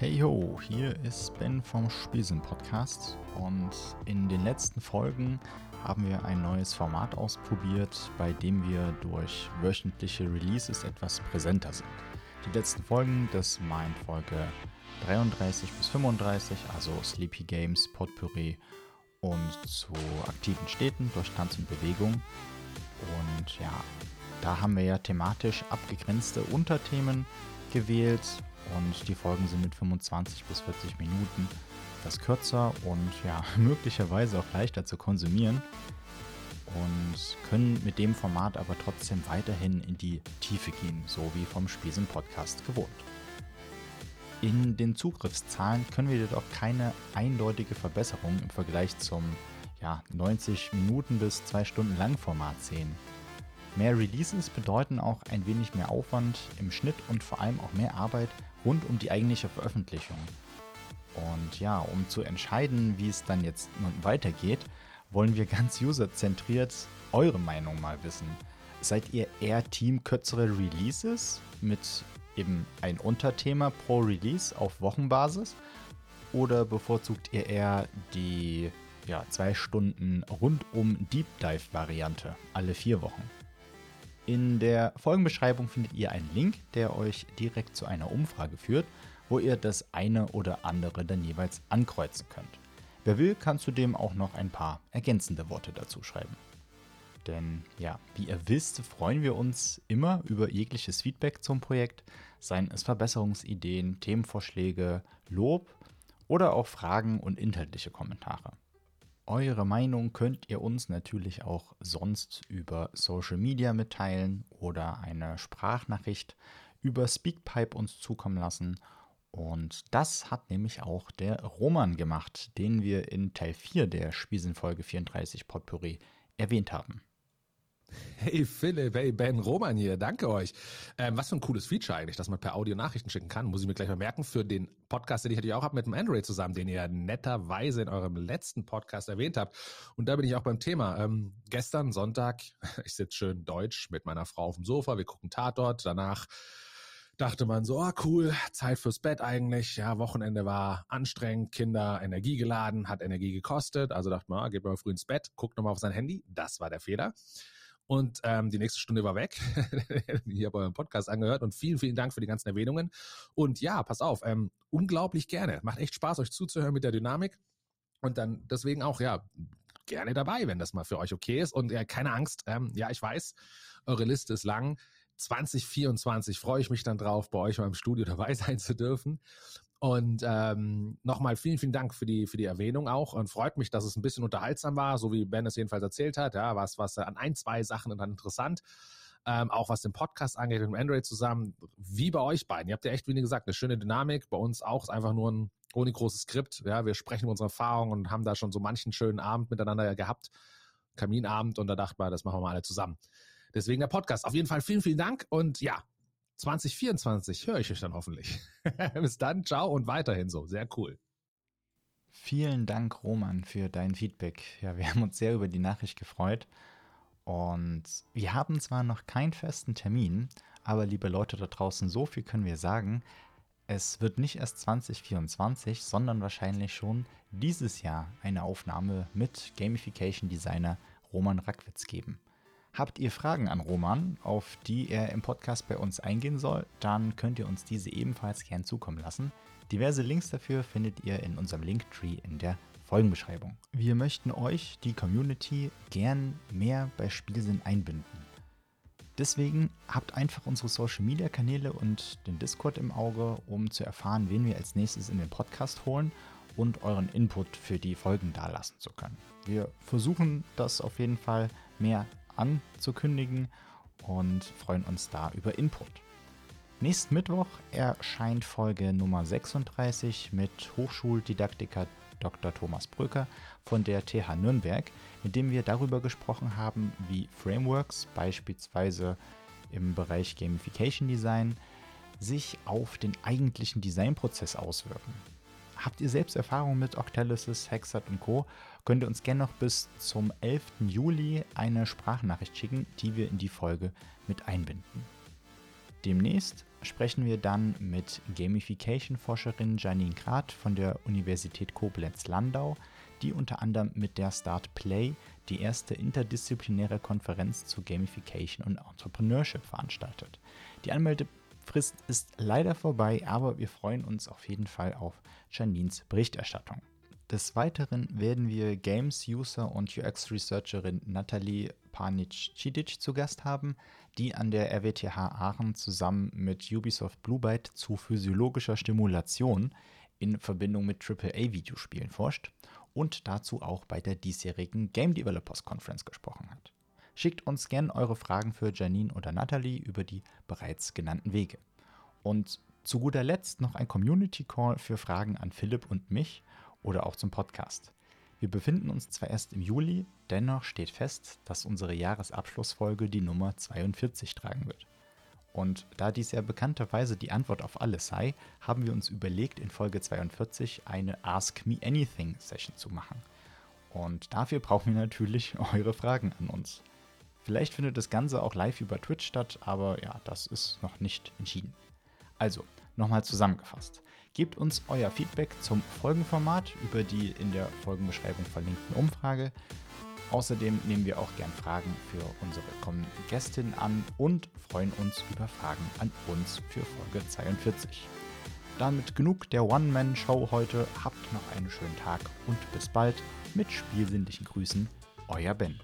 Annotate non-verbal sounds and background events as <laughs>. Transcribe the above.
Hey ho, hier ist Ben vom Spielsen Podcast und in den letzten Folgen haben wir ein neues Format ausprobiert, bei dem wir durch wöchentliche Releases etwas präsenter sind. Die letzten Folgen, das meint Folge 33 bis 35, also Sleepy Games, Potpourri und zu aktiven Städten durch Tanz und Bewegung. Und ja, da haben wir ja thematisch abgegrenzte Unterthemen gewählt und die Folgen sind mit 25 bis 40 Minuten etwas kürzer und ja, <laughs> möglicherweise auch leichter zu konsumieren und können mit dem Format aber trotzdem weiterhin in die Tiefe gehen, so wie vom Spielsen Podcast gewohnt. In den Zugriffszahlen können wir jedoch keine eindeutige Verbesserung im Vergleich zum ja, 90 Minuten bis 2 Stunden Langformat sehen. Mehr Releases bedeuten auch ein wenig mehr Aufwand im Schnitt und vor allem auch mehr Arbeit rund um die eigentliche Veröffentlichung. Und ja, um zu entscheiden, wie es dann jetzt nun weitergeht, wollen wir ganz userzentriert eure Meinung mal wissen. Seid ihr eher Team kürzere Releases mit eben ein Unterthema pro Release auf Wochenbasis? Oder bevorzugt ihr eher die ja, zwei Stunden rundum Deep Dive Variante alle vier Wochen? In der Folgenbeschreibung findet ihr einen Link, der euch direkt zu einer Umfrage führt, wo ihr das eine oder andere dann jeweils ankreuzen könnt. Wer will, kann zudem auch noch ein paar ergänzende Worte dazu schreiben. Denn ja, wie ihr wisst, freuen wir uns immer über jegliches Feedback zum Projekt, seien es Verbesserungsideen, Themenvorschläge, Lob oder auch Fragen und inhaltliche Kommentare. Eure Meinung könnt ihr uns natürlich auch sonst über Social Media mitteilen oder eine Sprachnachricht über Speakpipe uns zukommen lassen. Und das hat nämlich auch der Roman gemacht, den wir in Teil 4 der Spiesenfolge 34 Potpourri erwähnt haben. Hey Philipp, hey Ben, Roman hier, danke euch. Ähm, was für ein cooles Feature eigentlich, dass man per Audio Nachrichten schicken kann. Muss ich mir gleich mal merken für den Podcast, den ich natürlich auch habe mit dem Android zusammen, den ihr netterweise in eurem letzten Podcast erwähnt habt. Und da bin ich auch beim Thema. Ähm, gestern Sonntag, <laughs> ich sitze schön deutsch mit meiner Frau auf dem Sofa, wir gucken Tatort, danach dachte man so, oh cool, Zeit fürs Bett eigentlich. Ja, Wochenende war anstrengend, Kinder energiegeladen, hat Energie gekostet. Also dachte man, ah, geht mal früh ins Bett, guckt nochmal auf sein Handy. Das war der Fehler. Und ähm, die nächste Stunde war weg. <laughs> ich habe euren Podcast angehört und vielen, vielen Dank für die ganzen Erwähnungen. Und ja, pass auf, ähm, unglaublich gerne. Macht echt Spaß, euch zuzuhören mit der Dynamik. Und dann deswegen auch, ja, gerne dabei, wenn das mal für euch okay ist. Und ja, keine Angst, ähm, ja, ich weiß, eure Liste ist lang. 2024 freue ich mich dann drauf, bei euch mal im Studio dabei <laughs> sein zu dürfen. Und ähm, nochmal vielen, vielen Dank für die, für die Erwähnung auch und freut mich, dass es ein bisschen unterhaltsam war, so wie Ben es jedenfalls erzählt hat. Ja, was, was an ein, zwei Sachen dann interessant. Ähm, auch was den Podcast angeht mit Android zusammen, wie bei euch beiden. Ihr habt ja echt, wie gesagt, eine schöne Dynamik. Bei uns auch ist einfach nur ein ohne großes Skript. Ja, wir sprechen unsere Erfahrungen und haben da schon so manchen schönen Abend miteinander gehabt. Kaminabend und da dachte man, das machen wir mal alle zusammen. Deswegen der Podcast. Auf jeden Fall vielen, vielen Dank und ja, 2024 höre ich euch dann hoffentlich. <laughs> Bis dann, ciao und weiterhin so. Sehr cool. Vielen Dank, Roman, für dein Feedback. Ja, wir <laughs> haben uns sehr über die Nachricht gefreut. Und wir haben zwar noch keinen festen Termin, aber liebe Leute da draußen, so viel können wir sagen. Es wird nicht erst 2024, sondern wahrscheinlich schon dieses Jahr eine Aufnahme mit Gamification Designer Roman Rackwitz geben. Habt ihr Fragen an Roman, auf die er im Podcast bei uns eingehen soll, dann könnt ihr uns diese ebenfalls gern zukommen lassen. Diverse Links dafür findet ihr in unserem Linktree in der Folgenbeschreibung. Wir möchten euch, die Community, gern mehr bei Spielsinn einbinden. Deswegen habt einfach unsere Social Media Kanäle und den Discord im Auge, um zu erfahren, wen wir als nächstes in den Podcast holen und euren Input für die Folgen dalassen zu können. Wir versuchen das auf jeden Fall mehr anzukündigen und freuen uns da über Input. Nächsten Mittwoch erscheint Folge Nummer 36 mit Hochschuldidaktiker Dr. Thomas Brücker von der TH Nürnberg, mit dem wir darüber gesprochen haben, wie Frameworks, beispielsweise im Bereich Gamification Design, sich auf den eigentlichen Designprozess auswirken. Habt ihr selbst Erfahrung mit Octalysis, Hexat und Co., könnt ihr uns gerne noch bis zum 11. Juli eine Sprachnachricht schicken, die wir in die Folge mit einbinden. Demnächst sprechen wir dann mit Gamification-Forscherin Janine Grad von der Universität Koblenz-Landau, die unter anderem mit der Start Play die erste interdisziplinäre Konferenz zu Gamification und Entrepreneurship veranstaltet. Die Anmeldefrist ist leider vorbei, aber wir freuen uns auf jeden Fall auf Janines Berichterstattung. Des Weiteren werden wir Games-User und UX-Researcherin Nathalie Panic-Cidic zu Gast haben, die an der RWTH Aachen zusammen mit Ubisoft Blue Byte zu physiologischer Stimulation in Verbindung mit AAA-Videospielen forscht und dazu auch bei der diesjährigen Game Developers Conference gesprochen hat. Schickt uns gerne eure Fragen für Janine oder Nathalie über die bereits genannten Wege. Und zu guter Letzt noch ein Community Call für Fragen an Philipp und mich oder auch zum Podcast. Wir befinden uns zwar erst im Juli, dennoch steht fest, dass unsere Jahresabschlussfolge die Nummer 42 tragen wird. Und da dies ja bekannterweise die Antwort auf alles sei, haben wir uns überlegt, in Folge 42 eine Ask Me Anything Session zu machen. Und dafür brauchen wir natürlich <laughs> eure Fragen an uns. Vielleicht findet das Ganze auch live über Twitch statt, aber ja, das ist noch nicht entschieden. Also, nochmal zusammengefasst. Gebt uns euer Feedback zum Folgenformat über die in der Folgenbeschreibung verlinkten Umfrage. Außerdem nehmen wir auch gern Fragen für unsere kommenden Gästinnen an und freuen uns über Fragen an uns für Folge 42. Damit genug der One-Man-Show heute. Habt noch einen schönen Tag und bis bald mit spielsinnlichen Grüßen, euer Ben.